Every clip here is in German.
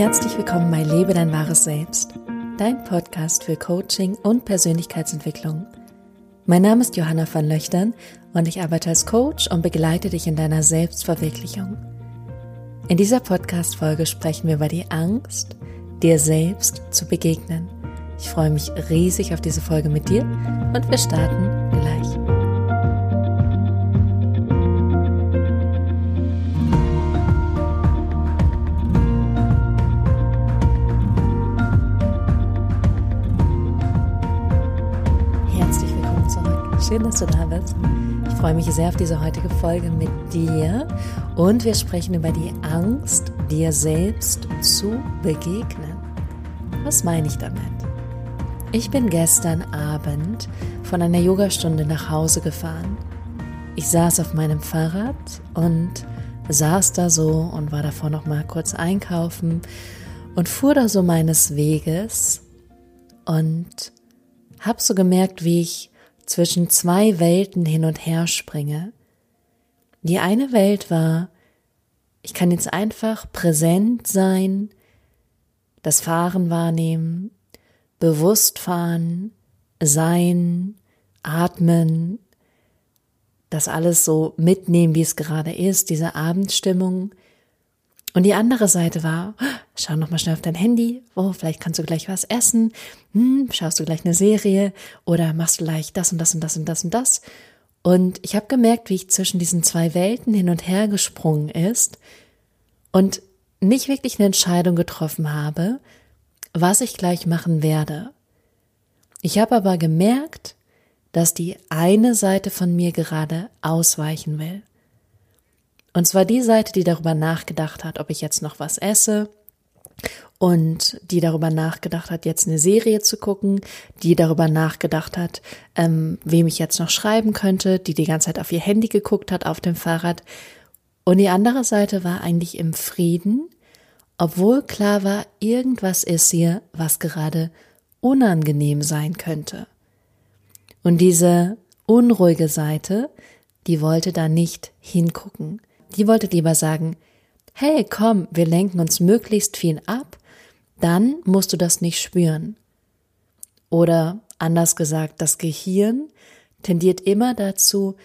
Herzlich willkommen bei Lebe dein wahres Selbst, dein Podcast für Coaching und Persönlichkeitsentwicklung. Mein Name ist Johanna van Löchtern und ich arbeite als Coach und begleite dich in deiner Selbstverwirklichung. In dieser Podcast-Folge sprechen wir über die Angst, dir selbst zu begegnen. Ich freue mich riesig auf diese Folge mit dir und wir starten Schön, dass du da bist. Ich freue mich sehr auf diese heutige Folge mit dir und wir sprechen über die Angst, dir selbst zu begegnen. Was meine ich damit? Ich bin gestern Abend von einer Yogastunde nach Hause gefahren. Ich saß auf meinem Fahrrad und saß da so und war davor noch mal kurz einkaufen und fuhr da so meines Weges und hab so gemerkt, wie ich zwischen zwei Welten hin und her springe. Die eine Welt war, ich kann jetzt einfach präsent sein, das Fahren wahrnehmen, bewusst fahren, sein, atmen, das alles so mitnehmen, wie es gerade ist, diese Abendstimmung. Und die andere Seite war, schau noch mal schnell auf dein Handy, oh, vielleicht kannst du gleich was essen, hm, schaust du gleich eine Serie oder machst du gleich das und das und das und das und das. Und ich habe gemerkt, wie ich zwischen diesen zwei Welten hin und her gesprungen ist und nicht wirklich eine Entscheidung getroffen habe, was ich gleich machen werde. Ich habe aber gemerkt, dass die eine Seite von mir gerade ausweichen will. Und zwar die Seite, die darüber nachgedacht hat, ob ich jetzt noch was esse und die darüber nachgedacht hat, jetzt eine Serie zu gucken, die darüber nachgedacht hat, ähm, wem ich jetzt noch schreiben könnte, die die ganze Zeit auf ihr Handy geguckt hat auf dem Fahrrad. Und die andere Seite war eigentlich im Frieden obwohl klar war, irgendwas ist hier, was gerade unangenehm sein könnte. Und diese unruhige Seite, die wollte da nicht hingucken. Die wollte lieber sagen, hey, komm, wir lenken uns möglichst viel ab, dann musst du das nicht spüren. Oder anders gesagt, das Gehirn tendiert immer dazu,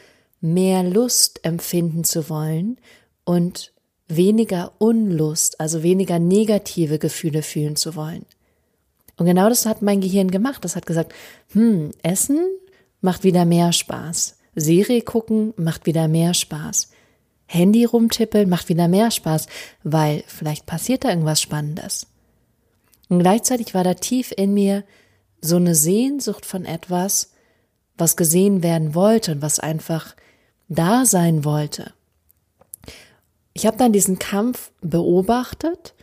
mehr Lust empfinden zu wollen und weniger Unlust, also weniger negative Gefühle fühlen zu wollen. Und genau das hat mein Gehirn gemacht. Das hat gesagt, hm, Essen macht wieder mehr Spaß. Serie gucken macht wieder mehr Spaß. Handy rumtippeln macht wieder mehr Spaß, weil vielleicht passiert da irgendwas Spannendes. Und gleichzeitig war da tief in mir so eine Sehnsucht von etwas, was gesehen werden wollte und was einfach da sein wollte. Ich habe dann diesen Kampf beobachtet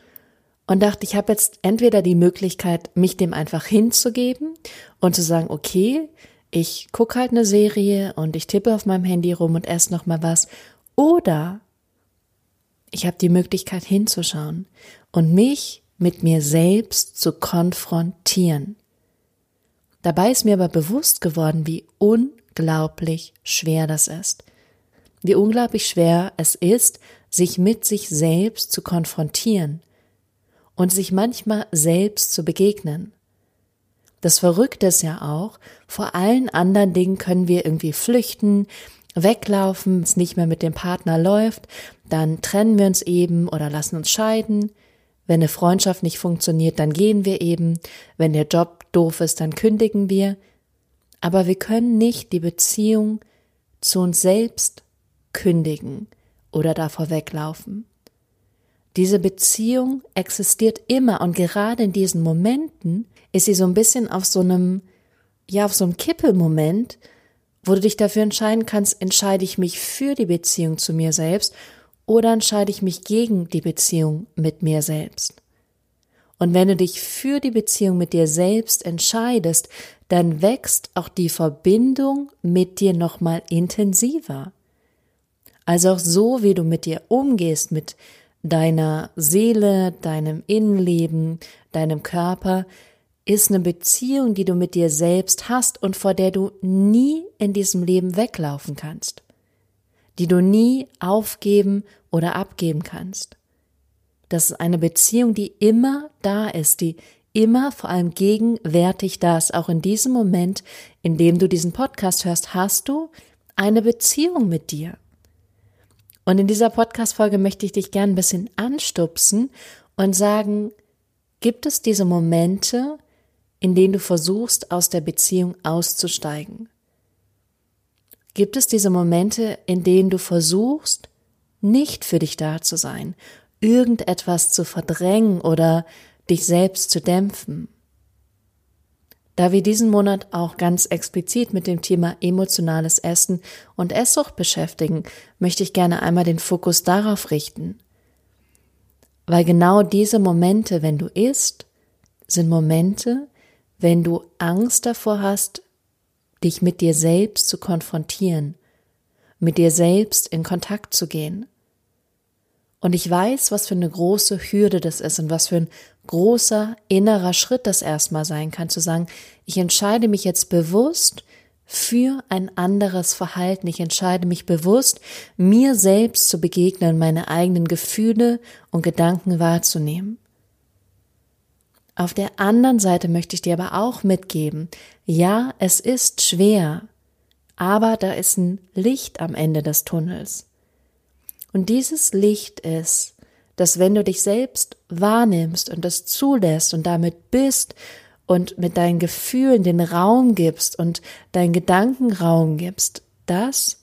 und dachte, ich habe jetzt entweder die Möglichkeit, mich dem einfach hinzugeben und zu sagen, okay, ich gucke halt eine Serie und ich tippe auf meinem Handy rum und esse noch mal was, oder ich habe die Möglichkeit hinzuschauen und mich mit mir selbst zu konfrontieren. Dabei ist mir aber bewusst geworden, wie unglaublich schwer das ist. Wie unglaublich schwer es ist, sich mit sich selbst zu konfrontieren und sich manchmal selbst zu begegnen. Das Verrückte ist ja auch, vor allen anderen Dingen können wir irgendwie flüchten, weglaufen, es nicht mehr mit dem Partner läuft, dann trennen wir uns eben oder lassen uns scheiden. Wenn eine Freundschaft nicht funktioniert, dann gehen wir eben. Wenn der Job doof ist, dann kündigen wir. Aber wir können nicht die Beziehung zu uns selbst kündigen oder davor weglaufen. Diese Beziehung existiert immer und gerade in diesen Momenten ist sie so ein bisschen auf so einem, ja, auf so einem Kippelmoment, wo du dich dafür entscheiden kannst, entscheide ich mich für die Beziehung zu mir selbst oder entscheide ich mich gegen die Beziehung mit mir selbst. Und wenn du dich für die Beziehung mit dir selbst entscheidest, dann wächst auch die Verbindung mit dir nochmal intensiver. Also auch so, wie du mit dir umgehst, mit deiner Seele, deinem Innenleben, deinem Körper, ist eine Beziehung, die du mit dir selbst hast und vor der du nie in diesem Leben weglaufen kannst, die du nie aufgeben oder abgeben kannst. Das ist eine Beziehung, die immer da ist, die immer vor allem gegenwärtig da ist. Auch in diesem Moment, in dem du diesen Podcast hörst, hast du eine Beziehung mit dir. Und in dieser Podcast-Folge möchte ich dich gern ein bisschen anstupsen und sagen, gibt es diese Momente, in denen du versuchst, aus der Beziehung auszusteigen? Gibt es diese Momente, in denen du versuchst, nicht für dich da zu sein, irgendetwas zu verdrängen oder dich selbst zu dämpfen? Da wir diesen Monat auch ganz explizit mit dem Thema emotionales Essen und Esssucht beschäftigen, möchte ich gerne einmal den Fokus darauf richten. Weil genau diese Momente, wenn du isst, sind Momente, wenn du Angst davor hast, dich mit dir selbst zu konfrontieren, mit dir selbst in Kontakt zu gehen. Und ich weiß, was für eine große Hürde das ist und was für ein großer innerer Schritt das erstmal sein kann, zu sagen, ich entscheide mich jetzt bewusst für ein anderes Verhalten. Ich entscheide mich bewusst, mir selbst zu begegnen, meine eigenen Gefühle und Gedanken wahrzunehmen. Auf der anderen Seite möchte ich dir aber auch mitgeben, ja, es ist schwer, aber da ist ein Licht am Ende des Tunnels. Und dieses Licht ist, dass wenn du dich selbst wahrnimmst und das zulässt und damit bist und mit deinen Gefühlen den Raum gibst und deinen Gedanken Raum gibst, dass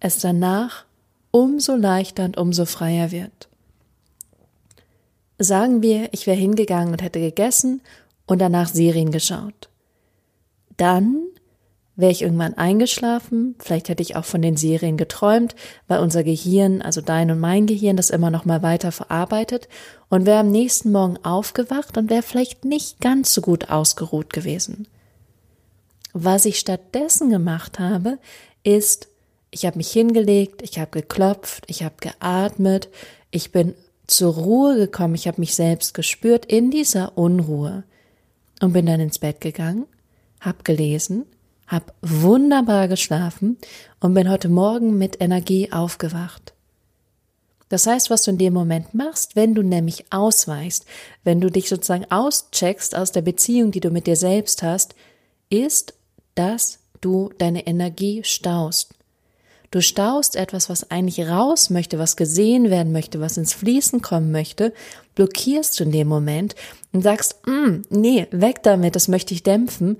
es danach umso leichter und umso freier wird. Sagen wir, ich wäre hingegangen und hätte gegessen und danach Serien geschaut. Dann wäre ich irgendwann eingeschlafen, vielleicht hätte ich auch von den Serien geträumt, weil unser Gehirn, also dein und mein Gehirn, das immer noch mal weiter verarbeitet und wäre am nächsten Morgen aufgewacht und wäre vielleicht nicht ganz so gut ausgeruht gewesen. Was ich stattdessen gemacht habe, ist, ich habe mich hingelegt, ich habe geklopft, ich habe geatmet, ich bin zur Ruhe gekommen, ich habe mich selbst gespürt in dieser Unruhe und bin dann ins Bett gegangen, habe gelesen, hab wunderbar geschlafen und bin heute Morgen mit Energie aufgewacht. Das heißt, was du in dem Moment machst, wenn du nämlich ausweichst, wenn du dich sozusagen auscheckst aus der Beziehung, die du mit dir selbst hast, ist, dass du deine Energie staust. Du staust etwas, was eigentlich raus möchte, was gesehen werden möchte, was ins Fließen kommen möchte, blockierst du in dem Moment und sagst, mm, nee, weg damit, das möchte ich dämpfen,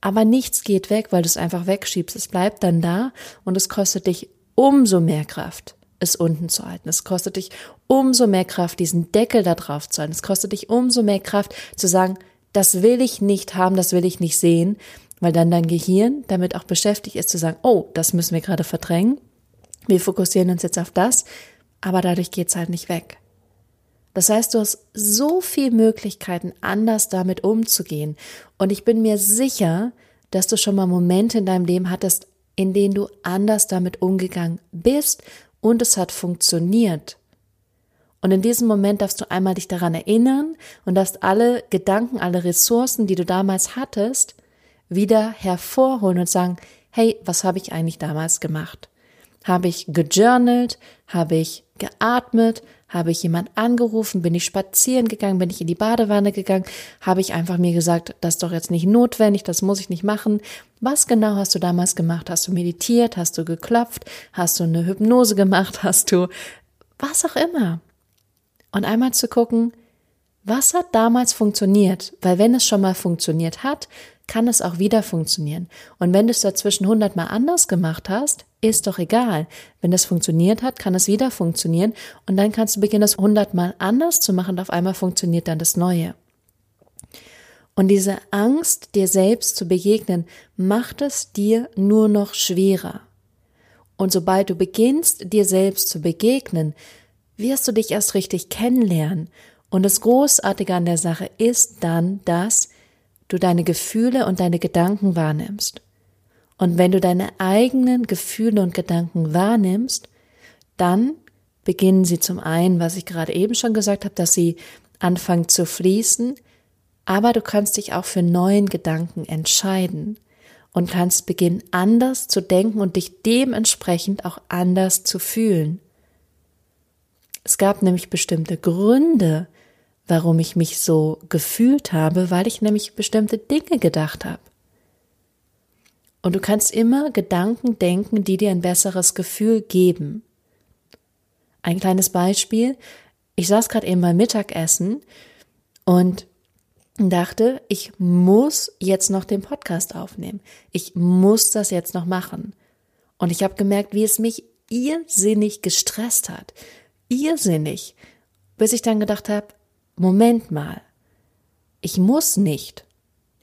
aber nichts geht weg, weil du es einfach wegschiebst. Es bleibt dann da und es kostet dich umso mehr Kraft, es unten zu halten. Es kostet dich umso mehr Kraft, diesen Deckel da drauf zu halten. Es kostet dich umso mehr Kraft zu sagen, das will ich nicht haben, das will ich nicht sehen, weil dann dein Gehirn damit auch beschäftigt ist zu sagen, oh, das müssen wir gerade verdrängen. Wir fokussieren uns jetzt auf das, aber dadurch geht's halt nicht weg. Das heißt, du hast so viele Möglichkeiten, anders damit umzugehen. Und ich bin mir sicher, dass du schon mal Momente in deinem Leben hattest, in denen du anders damit umgegangen bist und es hat funktioniert. Und in diesem Moment darfst du einmal dich daran erinnern und darfst alle Gedanken, alle Ressourcen, die du damals hattest, wieder hervorholen und sagen, hey, was habe ich eigentlich damals gemacht? Habe ich gejournalt? Habe ich geatmet? Habe ich jemand angerufen? Bin ich spazieren gegangen? Bin ich in die Badewanne gegangen? Habe ich einfach mir gesagt, das ist doch jetzt nicht notwendig, das muss ich nicht machen? Was genau hast du damals gemacht? Hast du meditiert? Hast du geklopft? Hast du eine Hypnose gemacht? Hast du was auch immer? Und einmal zu gucken, was hat damals funktioniert? Weil wenn es schon mal funktioniert hat, kann es auch wieder funktionieren. Und wenn du es dazwischen hundertmal anders gemacht hast, ist doch egal. Wenn das funktioniert hat, kann es wieder funktionieren und dann kannst du beginnen, das hundertmal anders zu machen und auf einmal funktioniert dann das Neue. Und diese Angst, dir selbst zu begegnen, macht es dir nur noch schwerer. Und sobald du beginnst, dir selbst zu begegnen, wirst du dich erst richtig kennenlernen. Und das Großartige an der Sache ist dann, dass du deine Gefühle und deine Gedanken wahrnimmst. Und wenn du deine eigenen Gefühle und Gedanken wahrnimmst, dann beginnen sie zum einen, was ich gerade eben schon gesagt habe, dass sie anfangen zu fließen, aber du kannst dich auch für neuen Gedanken entscheiden und kannst beginnen, anders zu denken und dich dementsprechend auch anders zu fühlen. Es gab nämlich bestimmte Gründe, warum ich mich so gefühlt habe, weil ich nämlich bestimmte Dinge gedacht habe. Und du kannst immer Gedanken denken, die dir ein besseres Gefühl geben. Ein kleines Beispiel. Ich saß gerade eben beim Mittagessen und dachte, ich muss jetzt noch den Podcast aufnehmen. Ich muss das jetzt noch machen. Und ich habe gemerkt, wie es mich irrsinnig gestresst hat. Irrsinnig. Bis ich dann gedacht habe, Moment mal. Ich muss nicht.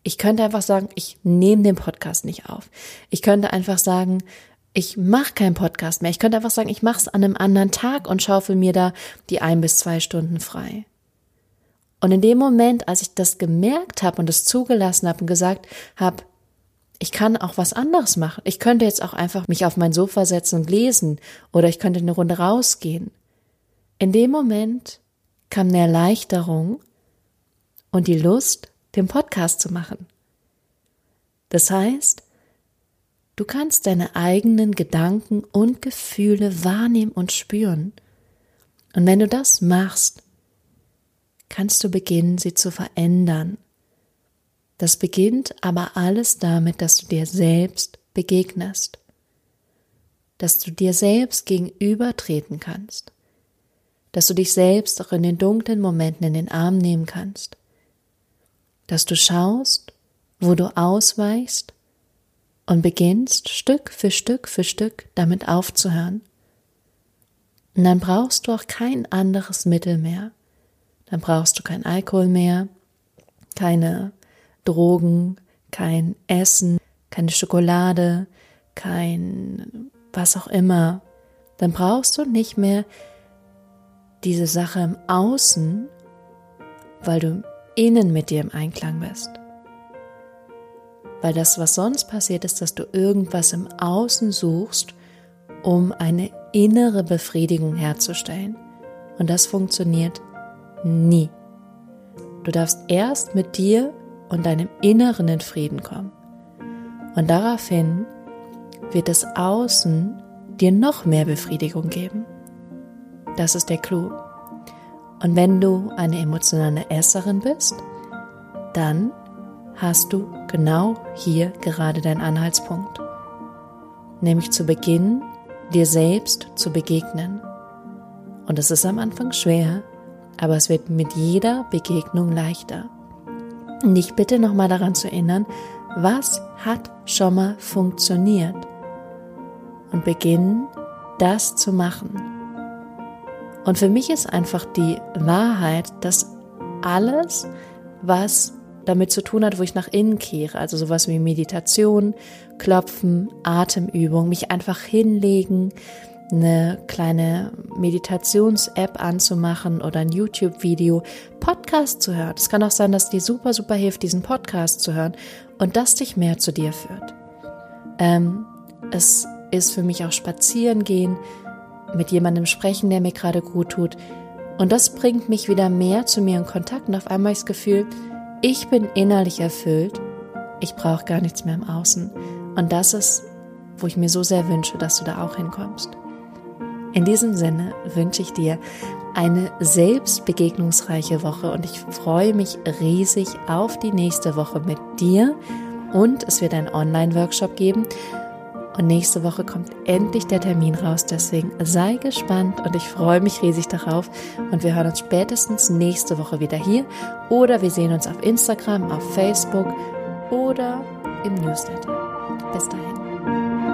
Ich könnte einfach sagen, ich nehme den Podcast nicht auf. Ich könnte einfach sagen, ich mache keinen Podcast mehr. Ich könnte einfach sagen, ich mache es an einem anderen Tag und schaufel mir da die ein bis zwei Stunden frei. Und in dem Moment, als ich das gemerkt habe und es zugelassen habe und gesagt habe, ich kann auch was anderes machen. Ich könnte jetzt auch einfach mich auf mein Sofa setzen und lesen oder ich könnte eine Runde rausgehen. In dem Moment kam eine Erleichterung und die Lust, den Podcast zu machen. Das heißt, du kannst deine eigenen Gedanken und Gefühle wahrnehmen und spüren. Und wenn du das machst, kannst du beginnen, sie zu verändern. Das beginnt aber alles damit, dass du dir selbst begegnest, dass du dir selbst gegenübertreten kannst, dass du dich selbst auch in den dunklen Momenten in den Arm nehmen kannst, dass du schaust, wo du ausweichst und beginnst Stück für Stück für Stück damit aufzuhören. Und dann brauchst du auch kein anderes Mittel mehr. Dann brauchst du kein Alkohol mehr, keine Drogen, kein Essen, keine Schokolade, kein was auch immer. Dann brauchst du nicht mehr diese Sache im Außen, weil du innen mit dir im Einklang bist. Weil das, was sonst passiert, ist, dass du irgendwas im Außen suchst, um eine innere Befriedigung herzustellen. Und das funktioniert nie. Du darfst erst mit dir und deinem Inneren in Frieden kommen. Und daraufhin wird das Außen dir noch mehr Befriedigung geben. Das ist der Clou. Und wenn du eine emotionale Esserin bist, dann hast du genau hier gerade deinen Anhaltspunkt. Nämlich zu Beginn dir selbst zu begegnen. Und es ist am Anfang schwer, aber es wird mit jeder Begegnung leichter. Und dich bitte nochmal daran zu erinnern, was hat schon mal funktioniert? Und beginnen, das zu machen. Und für mich ist einfach die Wahrheit, dass alles, was damit zu tun hat, wo ich nach innen kehre, also sowas wie Meditation, Klopfen, Atemübung, mich einfach hinlegen, eine kleine Meditations-App anzumachen oder ein YouTube-Video, Podcast zu hören. Es kann auch sein, dass dir super, super hilft, diesen Podcast zu hören und das dich mehr zu dir führt. Ähm, es ist für mich auch spazieren gehen, mit jemandem sprechen, der mir gerade gut tut. Und das bringt mich wieder mehr zu mir in Kontakt und auf einmal das Gefühl, ich bin innerlich erfüllt, ich brauche gar nichts mehr im Außen. Und das ist, wo ich mir so sehr wünsche, dass du da auch hinkommst. In diesem Sinne wünsche ich dir eine selbstbegegnungsreiche Woche und ich freue mich riesig auf die nächste Woche mit dir und es wird einen Online-Workshop geben. Und nächste Woche kommt endlich der Termin raus, deswegen sei gespannt und ich freue mich riesig darauf. Und wir hören uns spätestens nächste Woche wieder hier oder wir sehen uns auf Instagram, auf Facebook oder im Newsletter. Bis dahin.